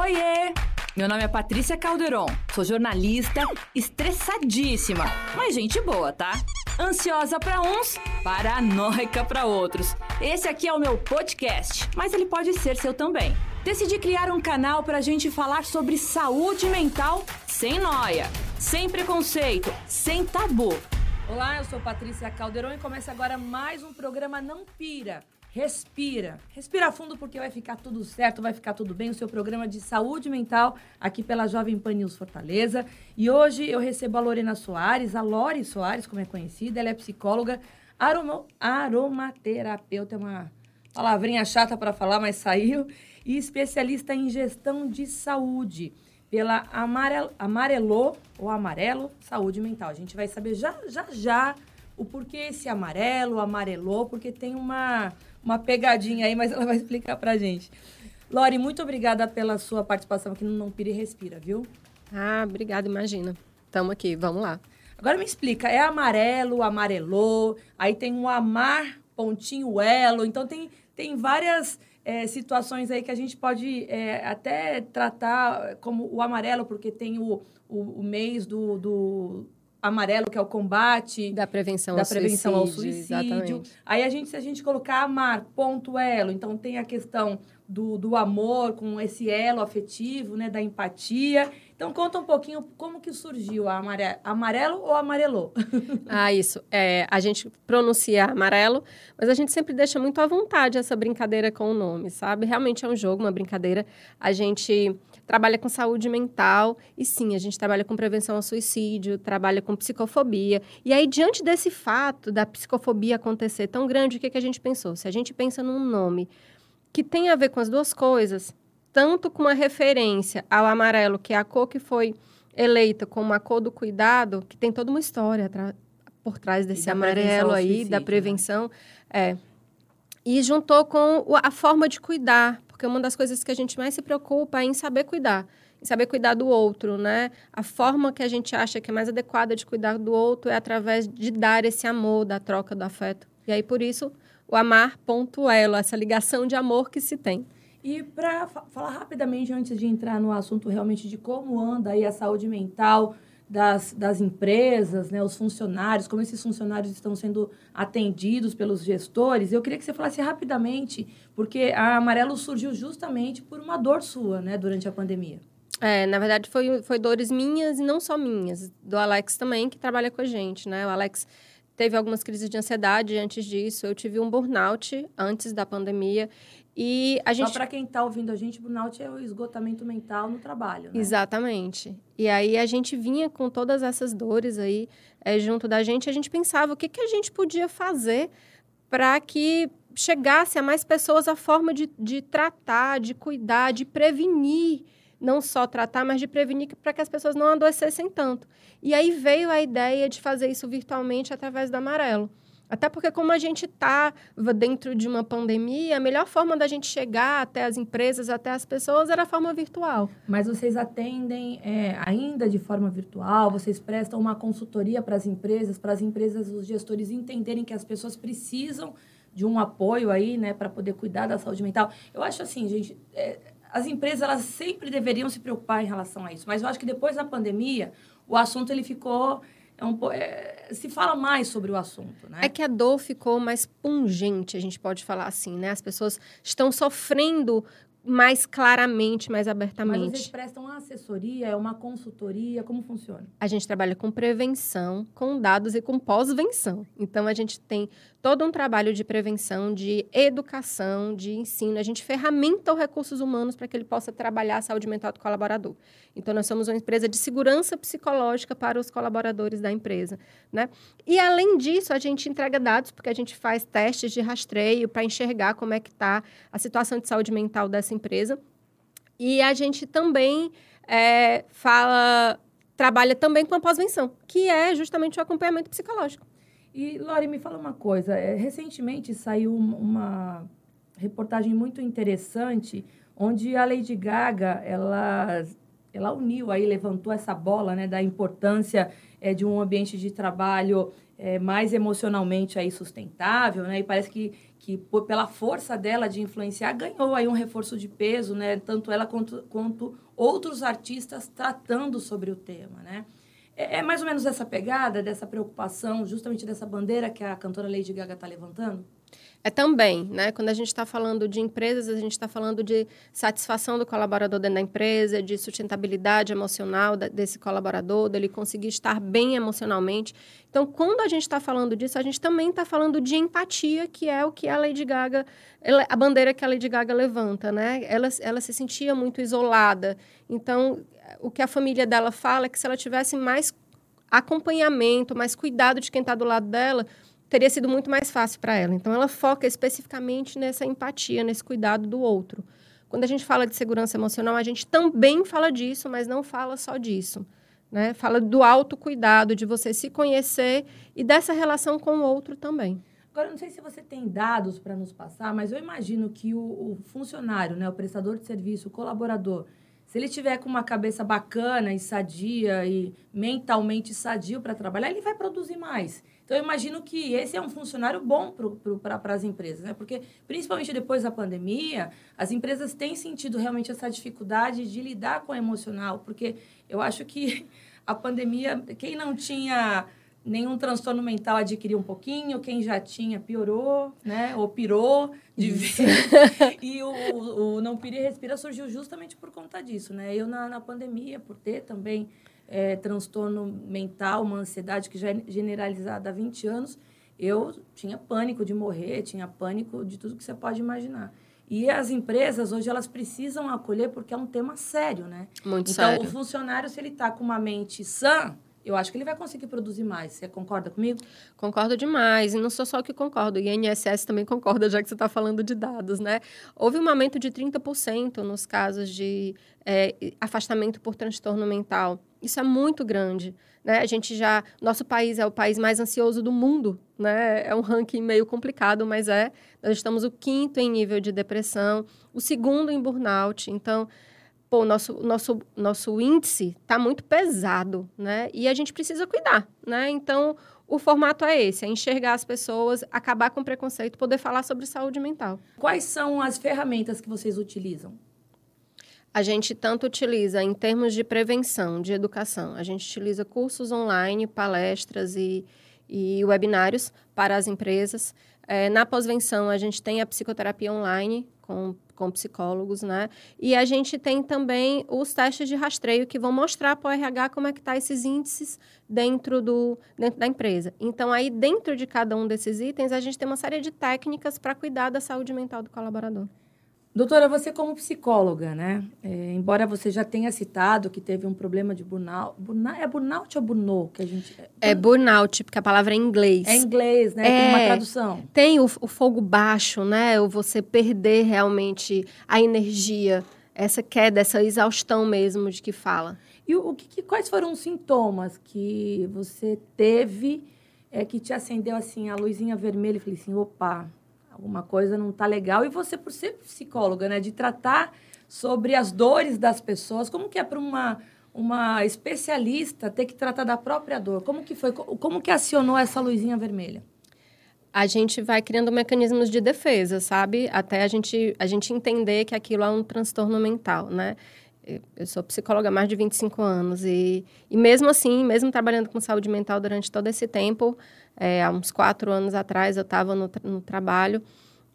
Oiê! Meu nome é Patrícia Calderon, sou jornalista, estressadíssima, mas gente boa, tá? Ansiosa para uns, paranoica para outros. Esse aqui é o meu podcast, mas ele pode ser seu também. Decidi criar um canal para a gente falar sobre saúde mental sem noia, sem preconceito, sem tabu. Olá, eu sou Patrícia Calderon e começa agora mais um programa Não Pira respira. Respira fundo porque vai ficar tudo certo, vai ficar tudo bem. O seu programa de saúde mental aqui pela Jovem Pan News Fortaleza. E hoje eu recebo a Lorena Soares, a Lori Soares, como é conhecida. Ela é psicóloga, aroma, aromaterapeuta, é uma palavrinha chata para falar, mas saiu. E especialista em gestão de saúde pela Amarelo, Amarelo ou Amarelo Saúde Mental. A gente vai saber já, já, já o porquê esse amarelo, amarelou, porque tem uma uma pegadinha aí, mas ela vai explicar pra gente. Lori, muito obrigada pela sua participação aqui no Não Pire e Respira, viu? Ah, obrigada, imagina. Tamo aqui, vamos lá. Agora me explica, é amarelo, amarelou, aí tem um amar, pontinho, elo, então tem, tem várias é, situações aí que a gente pode é, até tratar como o amarelo, porque tem o, o, o mês do, do amarelo, que é o combate da prevenção, da ao, prevenção suicídio, ao suicídio. Exatamente. Aí a gente, se a gente colocar amar, ponto elo, então tem a questão do, do amor com esse elo afetivo, né, da empatia. Então conta um pouquinho como que surgiu a amarelo, amarelo ou amarelou? ah, isso. É, a gente pronuncia amarelo, mas a gente sempre deixa muito à vontade essa brincadeira com o nome, sabe? Realmente é um jogo, uma brincadeira. A gente trabalha com saúde mental e sim, a gente trabalha com prevenção ao suicídio, trabalha com psicofobia. E aí, diante desse fato da psicofobia acontecer tão grande, o que, que a gente pensou? Se a gente pensa num nome que tem a ver com as duas coisas, tanto com uma referência ao amarelo, que é a cor que foi eleita como a cor do cuidado, que tem toda uma história por trás desse amarelo aí, da né? prevenção, né? é. E juntou com a forma de cuidar, porque uma das coisas que a gente mais se preocupa é em saber cuidar, em saber cuidar do outro, né? A forma que a gente acha que é mais adequada de cuidar do outro é através de dar esse amor, da troca do afeto. E aí, por isso, o amar ponto elo, essa ligação de amor que se tem. E para falar rapidamente, antes de entrar no assunto realmente de como anda aí a saúde mental, das, das empresas, né, os funcionários, como esses funcionários estão sendo atendidos pelos gestores. Eu queria que você falasse rapidamente, porque a Amarelo surgiu justamente por uma dor sua, né, durante a pandemia. É, na verdade, foi, foi dores minhas e não só minhas, do Alex também, que trabalha com a gente, né? O Alex teve algumas crises de ansiedade antes disso, eu tive um burnout antes da pandemia e a gente... Só para quem está ouvindo a gente, burnout é o esgotamento mental no trabalho, né? Exatamente. E aí a gente vinha com todas essas dores aí é, junto da gente, a gente pensava o que, que a gente podia fazer para que chegasse a mais pessoas a forma de, de tratar, de cuidar, de prevenir, não só tratar, mas de prevenir para que as pessoas não adoecessem tanto. E aí veio a ideia de fazer isso virtualmente através do Amarelo. Até porque, como a gente estava dentro de uma pandemia, a melhor forma da gente chegar até as empresas, até as pessoas, era a forma virtual. Mas vocês atendem é, ainda de forma virtual? Vocês prestam uma consultoria para as empresas, para as empresas, os gestores entenderem que as pessoas precisam de um apoio aí, né, para poder cuidar da saúde mental? Eu acho assim, gente. É, as empresas elas sempre deveriam se preocupar em relação a isso, mas eu acho que depois da pandemia o assunto ele ficou é um, é, se fala mais sobre o assunto, né? É que a dor ficou mais pungente, a gente pode falar assim, né? As pessoas estão sofrendo mais claramente, mais abertamente. Mas vocês prestam uma assessoria, é uma consultoria, como funciona? A gente trabalha com prevenção, com dados e com pós-venção. Então, a gente tem todo um trabalho de prevenção, de educação, de ensino. A gente ferramenta os recursos humanos para que ele possa trabalhar a saúde mental do colaborador. Então, nós somos uma empresa de segurança psicológica para os colaboradores da empresa. Né? E, além disso, a gente entrega dados, porque a gente faz testes de rastreio para enxergar como é que está a situação de saúde mental dessa empresa. E a gente também é, fala, trabalha também com a pós-venção, que é justamente o acompanhamento psicológico. E, Lori, me fala uma coisa. É, recentemente saiu uma reportagem muito interessante onde a Lady Gaga, ela, ela uniu aí, levantou essa bola né, da importância é, de um ambiente de trabalho é, mais emocionalmente aí sustentável, né? E parece que, que pela força dela de influenciar, ganhou aí um reforço de peso, né? Tanto ela quanto, quanto outros artistas tratando sobre o tema, né? É, é mais ou menos essa pegada, dessa preocupação, justamente dessa bandeira que a cantora Lady Gaga está levantando? É também, né? Quando a gente está falando de empresas, a gente está falando de satisfação do colaborador dentro da empresa, de sustentabilidade emocional desse colaborador, dele conseguir estar bem emocionalmente. Então, quando a gente está falando disso, a gente também está falando de empatia, que é o que a Lady Gaga, a bandeira que a Lady Gaga levanta, né? Ela, ela se sentia muito isolada. Então, o que a família dela fala é que se ela tivesse mais acompanhamento, mais cuidado de quem está do lado dela, teria sido muito mais fácil para ela. Então, ela foca especificamente nessa empatia, nesse cuidado do outro. Quando a gente fala de segurança emocional, a gente também fala disso, mas não fala só disso. Né? Fala do autocuidado, de você se conhecer e dessa relação com o outro também. Agora, não sei se você tem dados para nos passar, mas eu imagino que o, o, funcionário, né, o prestador de serviço, o colaborador, se ele tiver com uma cabeça bacana e sadia e mentalmente sadio para trabalhar, ele vai produzir mais. Então, eu imagino que esse é um funcionário bom para as empresas, né? Porque, principalmente depois da pandemia, as empresas têm sentido realmente essa dificuldade de lidar com o emocional, porque eu acho que a pandemia, quem não tinha nenhum transtorno mental adquiriu um pouquinho, quem já tinha piorou, né? Ou pirou de vez. e o, o, Não Pira e Respira surgiu justamente por conta disso, né? Eu, na, na pandemia, por ter também é, transtorno mental, uma ansiedade que já é generalizada há 20 anos, eu tinha pânico de morrer, tinha pânico de tudo que você pode imaginar. E as empresas hoje elas precisam acolher porque é um tema sério, né? Muito então, sério. Então, o funcionário, se ele está com uma mente sã, eu acho que ele vai conseguir produzir mais. Você concorda comigo? Concordo demais. E não sou só que concordo. O INSS também concorda, já que você está falando de dados, né? Houve um aumento de 30% nos casos de é, afastamento por transtorno mental. Isso é muito grande. Né? A gente já. Nosso país é o país mais ansioso do mundo. Né? É um ranking meio complicado, mas é. Nós estamos o quinto em nível de depressão, o segundo em burnout. Então pô, nosso, nosso, nosso índice está muito pesado, né? E a gente precisa cuidar, né? Então, o formato é esse, é enxergar as pessoas, acabar com o preconceito, poder falar sobre saúde mental. Quais são as ferramentas que vocês utilizam? A gente tanto utiliza em termos de prevenção, de educação, a gente utiliza cursos online, palestras e, e webinários para as empresas. É, na pós-venção, a gente tem a psicoterapia online com com psicólogos, né? E a gente tem também os testes de rastreio que vão mostrar para o RH como é que tá esses índices dentro, do, dentro da empresa. Então, aí, dentro de cada um desses itens, a gente tem uma série de técnicas para cuidar da saúde mental do colaborador. Doutora, você como psicóloga, né? É, embora você já tenha citado que teve um problema de burnout. burnout é burnout ou burnout que a gente... É burnout, porque a palavra é em inglês. É em inglês, né? É, tem uma tradução. Tem o, o fogo baixo, né? O você perder realmente a energia. Essa queda, essa exaustão mesmo de que fala. E o, o que, quais foram os sintomas que você teve é, que te acendeu assim a luzinha vermelha e falei assim, opa, alguma coisa não está legal. E você, por ser psicóloga, né, de tratar sobre as dores das pessoas, como que é para uma uma especialista ter que tratar da própria dor? Como que foi? Como que acionou essa luzinha vermelha? A gente vai criando mecanismos de defesa, sabe? Até a gente, a gente entender que aquilo é um transtorno mental, né? Eu sou psicóloga há mais de 25 anos e, e mesmo assim, mesmo trabalhando com saúde mental durante todo esse tempo, é, há uns quatro anos atrás eu estava no, no, trabalho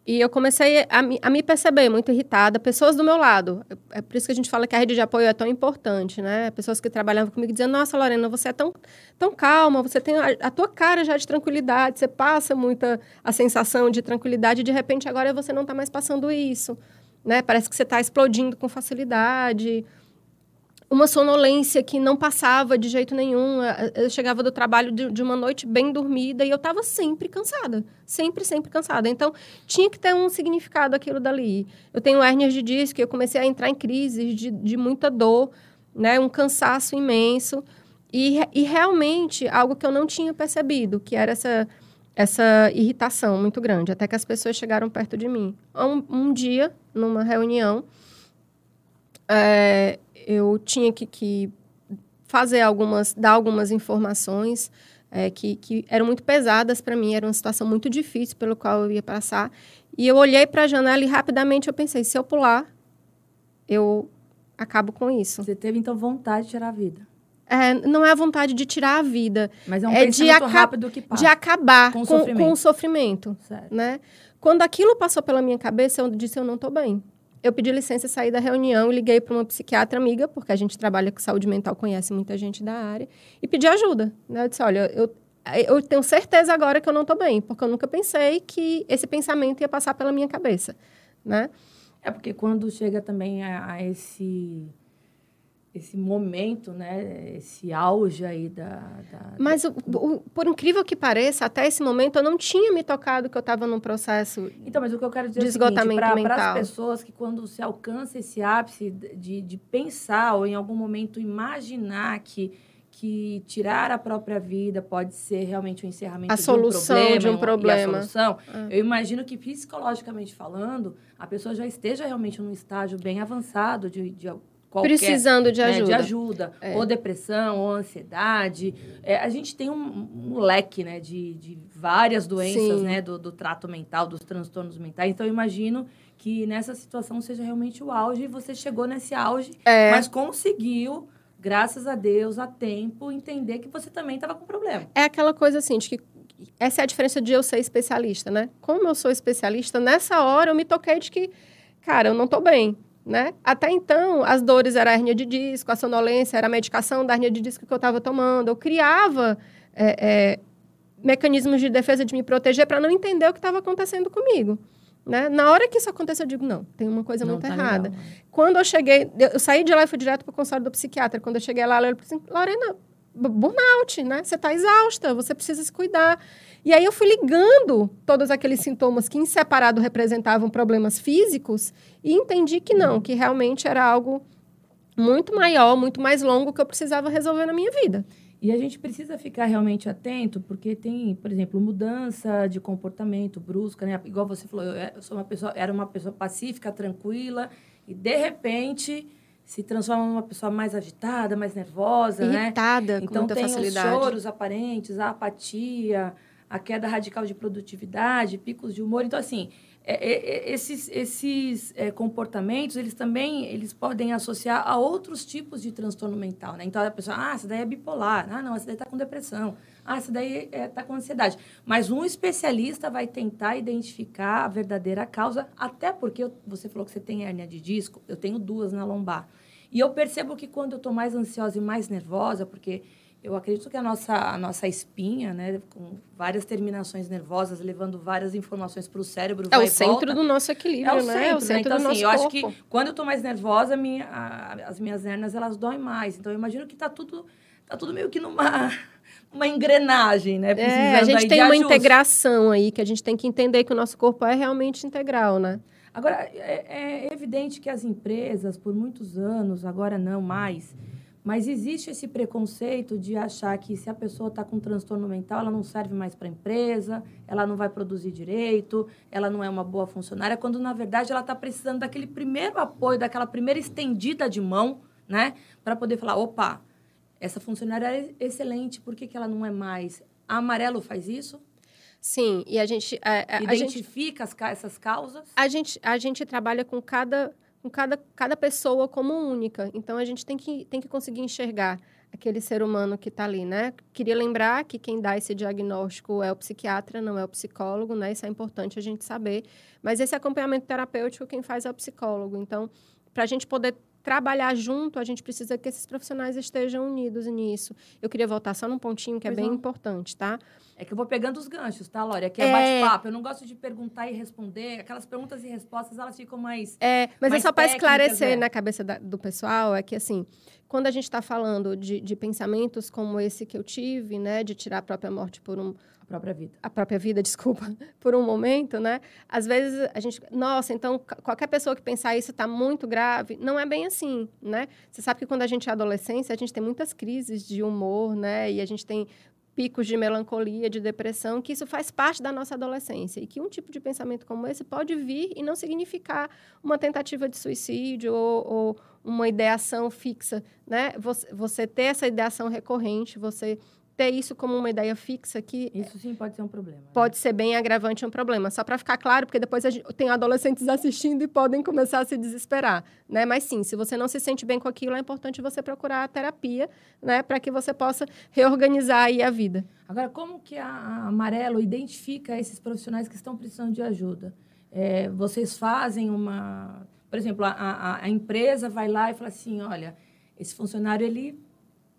e eu comecei a, a, me perceber muito irritada, pessoas do meu lado. É por isso que a gente fala que a rede de apoio é tão importante, né? Pessoas que trabalhavam comigo dizendo, nossa, Lorena, você é tão, tão calma, você tem a, a tua cara já de tranquilidade, você passa muita a sensação de tranquilidade e de repente agora você não está mais passando isso, né? Parece que você está explodindo com facilidade uma sonolência que não passava de jeito nenhum. Eu chegava do trabalho de, uma noite bem dormida e eu estava sempre cansada. Sempre, sempre cansada. Então, tinha que ter um significado aquilo dali. Eu tenho hérnias de disco e eu comecei a entrar em crises de, de muita dor, né? Um cansaço imenso. E, e realmente, algo que eu não tinha percebido, que era essa, essa irritação muito grande. Até que as pessoas chegaram perto de mim. Um, um dia, numa reunião... É, eu tinha que, que fazer algumas, dar algumas informações é, que, que eram muito pesadas para mim, era uma situação muito difícil pelo qual eu ia passar. E eu olhei para a janela e rapidamente eu pensei, se eu pular, eu acabo com isso. Você teve, então, vontade de tirar a vida? É, não é a vontade de tirar a vida. Mas é um é de rápido que passa. De acabar com o com, sofrimento. Com o sofrimento né? Quando aquilo passou pela minha cabeça, eu disse, eu não estou bem. Eu pedi licença, saí da reunião, liguei para uma psiquiatra amiga, porque a gente trabalha com saúde mental, conhece muita gente da área, e pedi ajuda. Né? Eu disse, olha, eu, eu tenho certeza agora que eu não estou bem, porque eu nunca pensei que esse pensamento ia passar pela minha cabeça, né? É porque quando chega também a, a esse esse momento, né, esse auge aí da... da mas, o, o, por incrível que pareça, até esse momento eu não tinha me tocado que eu estava num processo Então, mas o que eu quero dizer de é esgotamento é para as pessoas que quando se alcança esse ápice de, de pensar ou em algum momento imaginar que que tirar a própria vida pode ser realmente o um encerramento a de solução um problema, de um problema. a solução, é. eu imagino que psicologicamente falando, a pessoa já esteja realmente num estágio bem avançado de, de Qualquer, precisando de ajuda. Né, de ajuda. É. Ou depressão, ou ansiedade. É, a gente tem um, um leque né, de, de várias doenças né, do, do, trato mental, dos transtornos mentais. Então, eu imagino que nessa situação seja realmente o auge. E você chegou nesse auge, é. mas conseguiu, graças a Deus, a tempo, entender que você também estava com problema. É aquela coisa assim, de que essa é a diferença de eu ser especialista, né? Como eu sou especialista, nessa hora eu me toquei de que, cara, eu não estou bem né? Até então, as dores eram a hernia de disco, a sonolência era a medicação da hernia de disco que eu estava tomando. Eu criava é, é, mecanismos de defesa de me proteger para não entender o que estava acontecendo comigo. Né? Na hora que isso aconteceu, eu digo, não, tem uma coisa não, muito tá errada. Legal, Quando eu cheguei, eu saí de lá e fui direto para o consultório do psiquiatra. Quando eu cheguei lá, ela falou assim, Lorena, burnout, né? Você está exausta, você precisa se cuidar. E aí eu fui ligando todos aqueles sintomas que em separado representavam problemas físicos e entendi que não, que realmente era algo muito maior, muito mais longo que eu precisava resolver na minha vida. E a gente precisa ficar realmente atento, porque tem, por exemplo, mudança de comportamento brusca, né? Igual você falou, eu sou uma pessoa, era uma pessoa pacífica, tranquila, e de repente se transforma numa pessoa mais agitada, mais nervosa, né? Irritada, né? com então muita tem facilidade. os choros aparentes, a apatia, a queda radical de produtividade, picos de humor. Então, assim, é, é, é esses, esses é, comportamentos, eles também eles podem associar a outros tipos de transtorno mental, né? Então, a pessoa, ah, essa daí é bipolar. Ah, não, essa daí está com depressão. Ah, essa daí está é, tá com ansiedade. Mas um especialista vai tentar identificar a verdadeira causa, até porque eu, você falou que você tem hérnia de disco, eu tenho duas na lombar. E eu percebo que quando eu estou mais ansiosa e mais nervosa, porque eu acredito que a nossa, a nossa espinha, né, com várias terminações nervosas, levando várias informações para o cérebro, é o centro volta, do nosso equilíbrio, é o né? Centro, é o centro né? Então, do assim, eu corpo. acho que quando eu estou mais nervosa, minha, a, as minhas hernias elas doem mais. Então, eu imagino que está tudo, tá tudo meio que numa uma engrenagem, né? É, a gente tem uma ajuste. integração aí, que a gente tem que entender que o nosso corpo é realmente integral, né? Agora, é, é evidente que as empresas, por muitos anos, agora não mais, mas existe esse preconceito de achar que se a pessoa está com transtorno mental, ela não serve mais para a empresa, ela não vai produzir direito, ela não é uma boa funcionária, quando na verdade ela está precisando daquele primeiro apoio, daquela primeira estendida de mão, né? Para poder falar: opa, essa funcionária é excelente, por que, que ela não é mais? A Amarelo faz isso? Sim, e a gente... A, a, Identifica a gente, as, essas causas? A gente, a gente trabalha com cada, com cada, cada pessoa como única. Então, a gente tem que, tem que conseguir enxergar aquele ser humano que está ali, né? Queria lembrar que quem dá esse diagnóstico é o psiquiatra, não é o psicólogo, né? Isso é importante a gente saber. Mas esse acompanhamento terapêutico, quem faz é o psicólogo. Então, para a gente poder trabalhar junto, a gente precisa que esses profissionais estejam unidos nisso. Eu queria voltar só num pontinho que é pois é bem não. importante, tá? É que eu vou pegando os ganchos, tá, Lória? Aqui é, é... bate-papo. Eu não gosto de perguntar e responder. Aquelas perguntas e respostas, elas ficam mais. É, mas é mais é só para esclarecer é. na cabeça da, do pessoal: é que, assim, quando a gente está falando de, de pensamentos como esse que eu tive, né, de tirar a própria morte por um, própria vida. A própria vida, desculpa, por um momento, né? Às vezes a gente, nossa, então qualquer pessoa que pensar isso está muito grave, não é bem assim, né? Você sabe que quando a gente é adolescência, a gente tem muitas crises de humor, né? E a gente tem picos de melancolia, de depressão, que isso faz parte da nossa adolescência e que um tipo de pensamento como esse pode vir e não significar uma tentativa de suicídio ou, ou uma ideação fixa, né? Você, você ter essa ideação recorrente, você ter isso como uma ideia fixa que isso sim pode ser um problema. Né? Pode ser bem agravante um problema. Só para ficar claro, porque depois gente, tem adolescentes assistindo e podem começar a se desesperar, né? Mas sim, se você não se sente bem com aquilo, é importante você procurar a terapia, né, para que você possa reorganizar aí a vida. Agora, como que a Amarelo identifica esses profissionais que estão precisando de ajuda? É, vocês fazem uma, por exemplo, a, a, a empresa vai lá e fala assim, olha, esse funcionário ele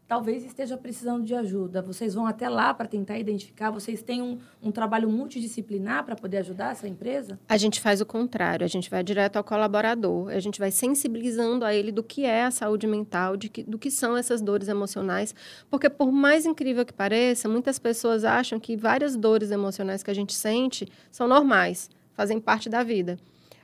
talvez esteja precisando de ajuda. Vocês vão até lá para tentar identificar? Vocês têm um, um trabalho multidisciplinar para poder ajudar essa empresa? A gente faz o contrário. A gente vai direto ao colaborador. A gente vai sensibilizando a ele do que é a saúde mental, de que, do que são essas dores emocionais. Porque, por mais incrível que pareça, muitas pessoas acham que várias dores emocionais que a gente sente são normais, fazem parte da vida.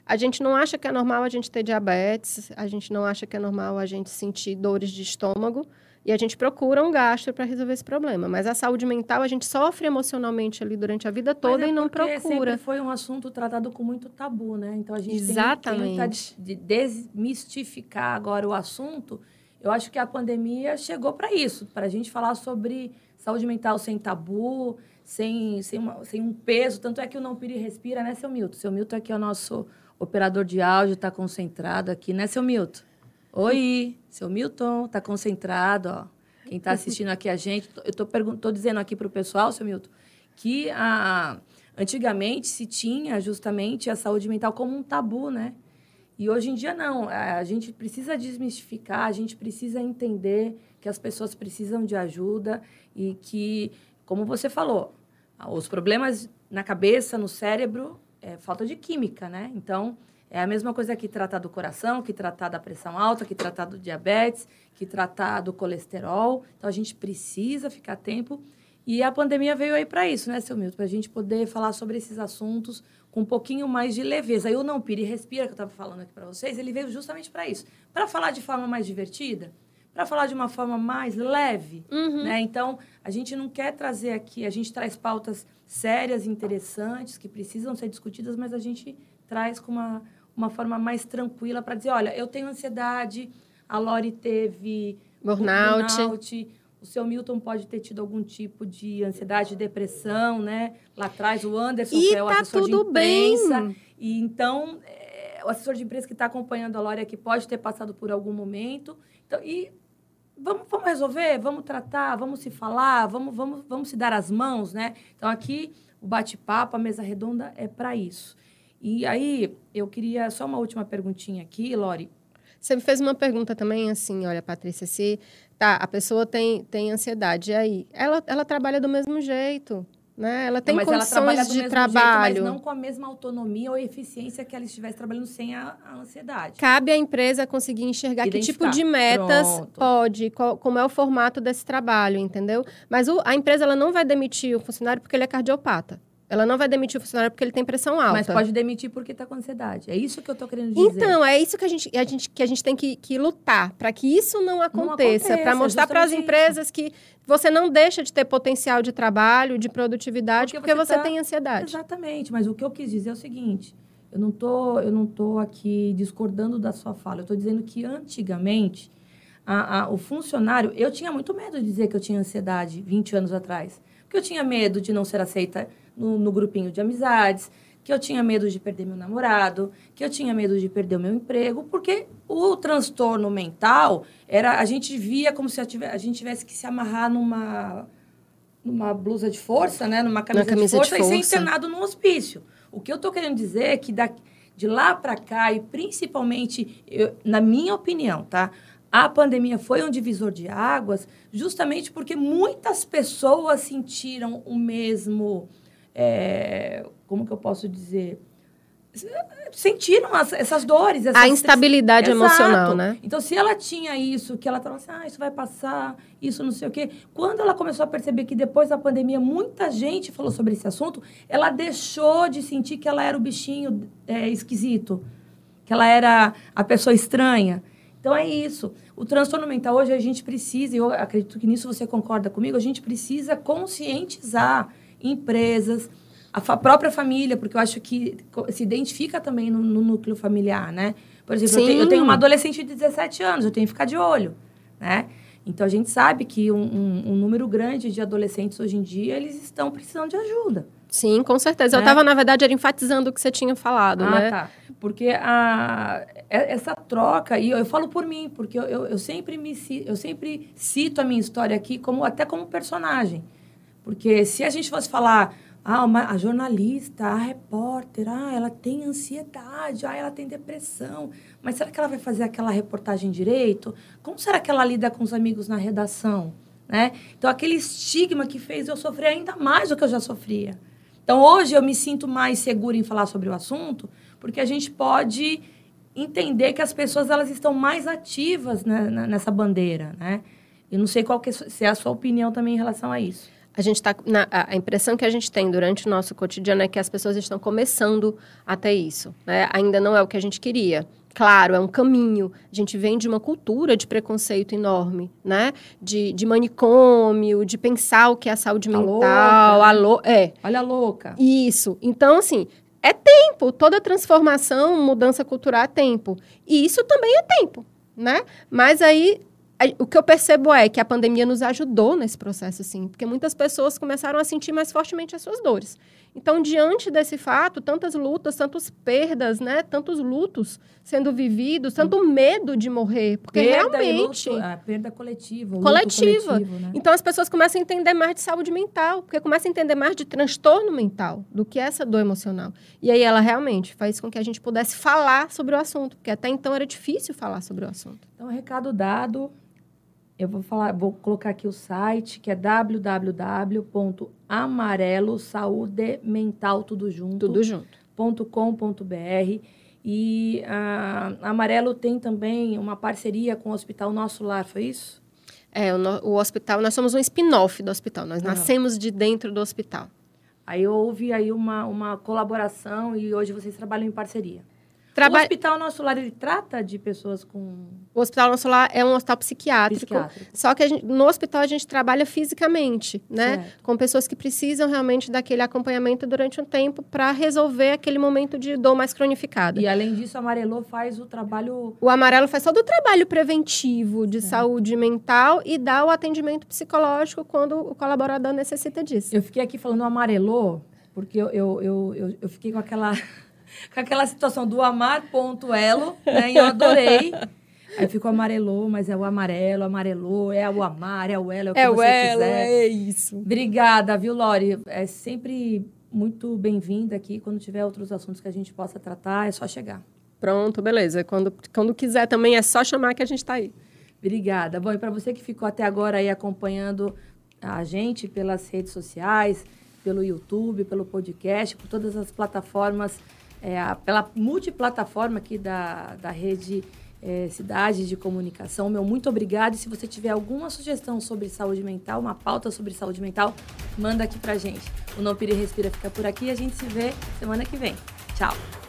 A gente não acha que é normal a gente ter diabetes, a gente não acha que é normal a gente sentir dores de estômago, e a gente procura um gastro para resolver esse problema. Mas a saúde mental, a gente sofre emocionalmente ali durante a vida toda é e não procura. Foi um assunto tratado com muito tabu, né? Então a gente Exatamente. tem que desmistificar agora o assunto. Eu acho que a pandemia chegou para isso, para a gente falar sobre saúde mental sem tabu, sem, sem, uma, sem um peso. Tanto é que o Não Pire Respira, né, seu Milton? Seu Milton aqui é o nosso operador de áudio, está concentrado aqui, né, seu Milton? Oi, seu Milton, tá concentrado, ó. Quem está assistindo aqui a gente, eu tô, tô dizendo aqui para o pessoal, seu Milton, que a, antigamente se tinha justamente a saúde mental como um tabu, né? E hoje em dia não. A gente precisa desmistificar, a gente precisa entender que as pessoas precisam de ajuda e que, como você falou, os problemas na cabeça, no cérebro, é falta de química, né? Então, é a mesma coisa que tratar do coração, que tratar da pressão alta, que tratar do diabetes, que tratar do colesterol. Então, a gente precisa ficar tempo. E a pandemia veio aí para isso, né, seu Milton? Para a gente poder falar sobre esses assuntos com um pouquinho mais de leveza. Aí o Não Pire e Respira, que eu estava falando aqui para vocês, ele veio justamente para isso. Para falar de forma mais divertida, para falar de uma forma mais leve. Uhum. Né? Então, a gente não quer trazer aqui, a gente traz pautas sérias, interessantes, que precisam ser discutidas, mas a gente traz com uma uma forma mais tranquila para dizer, olha, eu tenho ansiedade, a Lori teve burnout. burnout. O seu Milton pode ter tido algum tipo de ansiedade, depressão, né? Lá atrás, o Anderson, e que é o tá assessor tudo de imprensa. Bem. E então, é, o assessor de imprensa que está acompanhando a Lori aqui pode ter passado por algum momento. Então, e vamos, vamos resolver, vamos tratar, vamos se falar, vamos, vamos, vamos se dar as mãos, né? Então, aqui, o bate-papo, a mesa redonda é para isso. E aí, eu queria só uma última perguntinha aqui, Lori. Você me fez uma pergunta também, assim, olha, Patrícia, se tá, a pessoa tem, tem ansiedade, e aí? Ela, ela trabalha do mesmo jeito, né? Ela tem não, condições ela de trabalho. Jeito, mas não com a mesma autonomia ou eficiência que ela estivesse trabalhando sem a, a ansiedade. Cabe à empresa conseguir enxergar que tipo de metas Pronto. pode, qual, como é o formato desse trabalho, entendeu? Mas o, a empresa ela não vai demitir o funcionário porque ele é cardiopata. Ela não vai demitir o funcionário porque ele tem pressão alta. Mas pode demitir porque está com ansiedade. É isso que eu estou querendo dizer. Então, é isso que a gente, a gente, que a gente tem que, que lutar para que isso não aconteça. Para mostrar para as empresas que você não deixa de ter potencial de trabalho, de produtividade, porque, porque você, você tá... tem ansiedade. Exatamente. Mas o que eu quis dizer é o seguinte: eu não tô, eu não tô aqui discordando da sua fala. Eu estou dizendo que antigamente a, a, o funcionário. Eu tinha muito medo de dizer que eu tinha ansiedade 20 anos atrás. Porque eu tinha medo de não ser aceita no, no grupinho de amizades, que eu tinha medo de perder meu namorado, que eu tinha medo de perder o meu emprego, porque o transtorno mental era a gente via como se a gente tivesse que se amarrar numa numa blusa de força, né, numa camisa, camisa de, força, de, força, e ser internado no hospício. O que eu estou querendo dizer é que da, de lá para cá e principalmente, eu, na minha opinião, tá? A pandemia foi um divisor de águas, justamente porque muitas pessoas sentiram o mesmo é, como que eu posso dizer? Sentiram as, essas dores. Essas, a instabilidade emocional, exato. né? Então, se ela tinha isso, que ela estava assim, ah, isso vai passar, isso não sei o quê. Quando ela começou a perceber que depois da pandemia muita gente falou sobre esse assunto, ela deixou de sentir que ela era o bichinho é, esquisito, que ela era a pessoa estranha. Então, é isso. O transtorno mental hoje a gente precisa, e eu acredito que nisso você concorda comigo, a gente precisa conscientizar empresas, a própria família, porque eu acho que se identifica também no, no núcleo familiar, né? Por exemplo, eu tenho, eu tenho, uma adolescente de 17 anos, eu tenho que ficar de olho, né? Então a gente sabe que um, um, um número grande de adolescentes hoje em dia eles estão precisando de ajuda. Sim, com certeza. Eu estava, né? na verdade, era enfatizando o que você tinha falado, ah, né? tá. Porque a, essa troca, e eu, eu falo por mim, porque eu, eu, eu, sempre me, eu sempre cito a minha história aqui como até como personagem. Porque se a gente fosse falar, ah, uma, a jornalista, a repórter, ah, ela tem ansiedade, ah, ela tem depressão, mas será que ela vai fazer aquela reportagem direito? Como será que ela lida com os amigos na redação? Né? Então, aquele estigma que fez eu sofrer ainda mais do que eu já sofria. Então, hoje eu me sinto mais segura em falar sobre o assunto, porque a gente pode entender que as pessoas elas estão mais ativas né, nessa bandeira, né? Eu não sei qual que é, é a sua opinião também em relação a isso. A gente tá a impressão que a gente tem durante o nosso cotidiano é que as pessoas estão começando a ter isso, né? Ainda não é o que a gente queria. Claro, é um caminho. A gente vem de uma cultura de preconceito enorme, né? De, de manicômio, de pensar o que é a saúde tá mental. Louca, né? é. Olha a louca. Isso. Então, assim, é tempo. Toda transformação, mudança cultural é tempo. E isso também é tempo, né? Mas aí o que eu percebo é que a pandemia nos ajudou nesse processo, sim, porque muitas pessoas começaram a sentir mais fortemente as suas dores. Então, diante desse fato, tantas lutas, tantas perdas, né, tantos lutos sendo vividos, tanto medo de morrer, porque perda realmente luto, a perda coletiva, coletiva. Coletivo, né? Então, as pessoas começam a entender mais de saúde mental, porque começam a entender mais de transtorno mental do que essa dor emocional. E aí ela realmente faz com que a gente pudesse falar sobre o assunto, porque até então era difícil falar sobre o assunto. Então, recado dado, eu vou falar, vou colocar aqui o site, que é www.amarelo saúde mental tudo junto. Tudo junto. .com.br e a Amarelo tem também uma parceria com o Hospital Nosso Lar, foi isso? É, o, no, o hospital, nós somos um spin-off do hospital, nós nascemos de dentro do hospital. Aí houve aí uma, uma colaboração e hoje vocês trabalham em parceria. Traba... O Hospital Nosso Lar, ele trata de pessoas com... O Hospital Nosso Lar é um hospital psiquiátrico. psiquiátrico. Só que gente, no hospital a gente trabalha fisicamente, né? Certo. Com pessoas que precisam realmente daquele acompanhamento durante um tempo para resolver aquele momento de dor mais cronificada. E além disso, o Amarelo faz o trabalho... O Amarelo faz todo o trabalho preventivo de certo. saúde mental e dá o atendimento psicológico quando o colaborador necessita disso. Eu fiquei aqui falando Amarelo porque eu, eu, eu, eu, eu fiquei com aquela com aquela situação do amar.elo, né? E eu adorei. Aí ficou amarelou, mas é o amarelo, amarelou, é o amar, é o elo, é o que é você o elo, quiser. É isso. Obrigada, viu, Lori? É sempre muito bem-vinda aqui. Quando tiver outros assuntos que a gente possa tratar, é só chegar. Pronto, beleza. Quando, quando quiser também é só chamar que a gente está aí. Obrigada. Bom, e para você que ficou até agora aí acompanhando a gente pelas redes sociais, pelo YouTube, pelo podcast, por todas as plataformas é, a, pela multiplataforma aqui da, da rede é, Cidade de Comunicação. Meu muito obrigado. E se você tiver alguma sugestão sobre saúde mental, uma pauta sobre saúde mental, manda aqui pra gente. O Não Pire Respira fica por aqui e a gente se vê semana que vem. Tchau!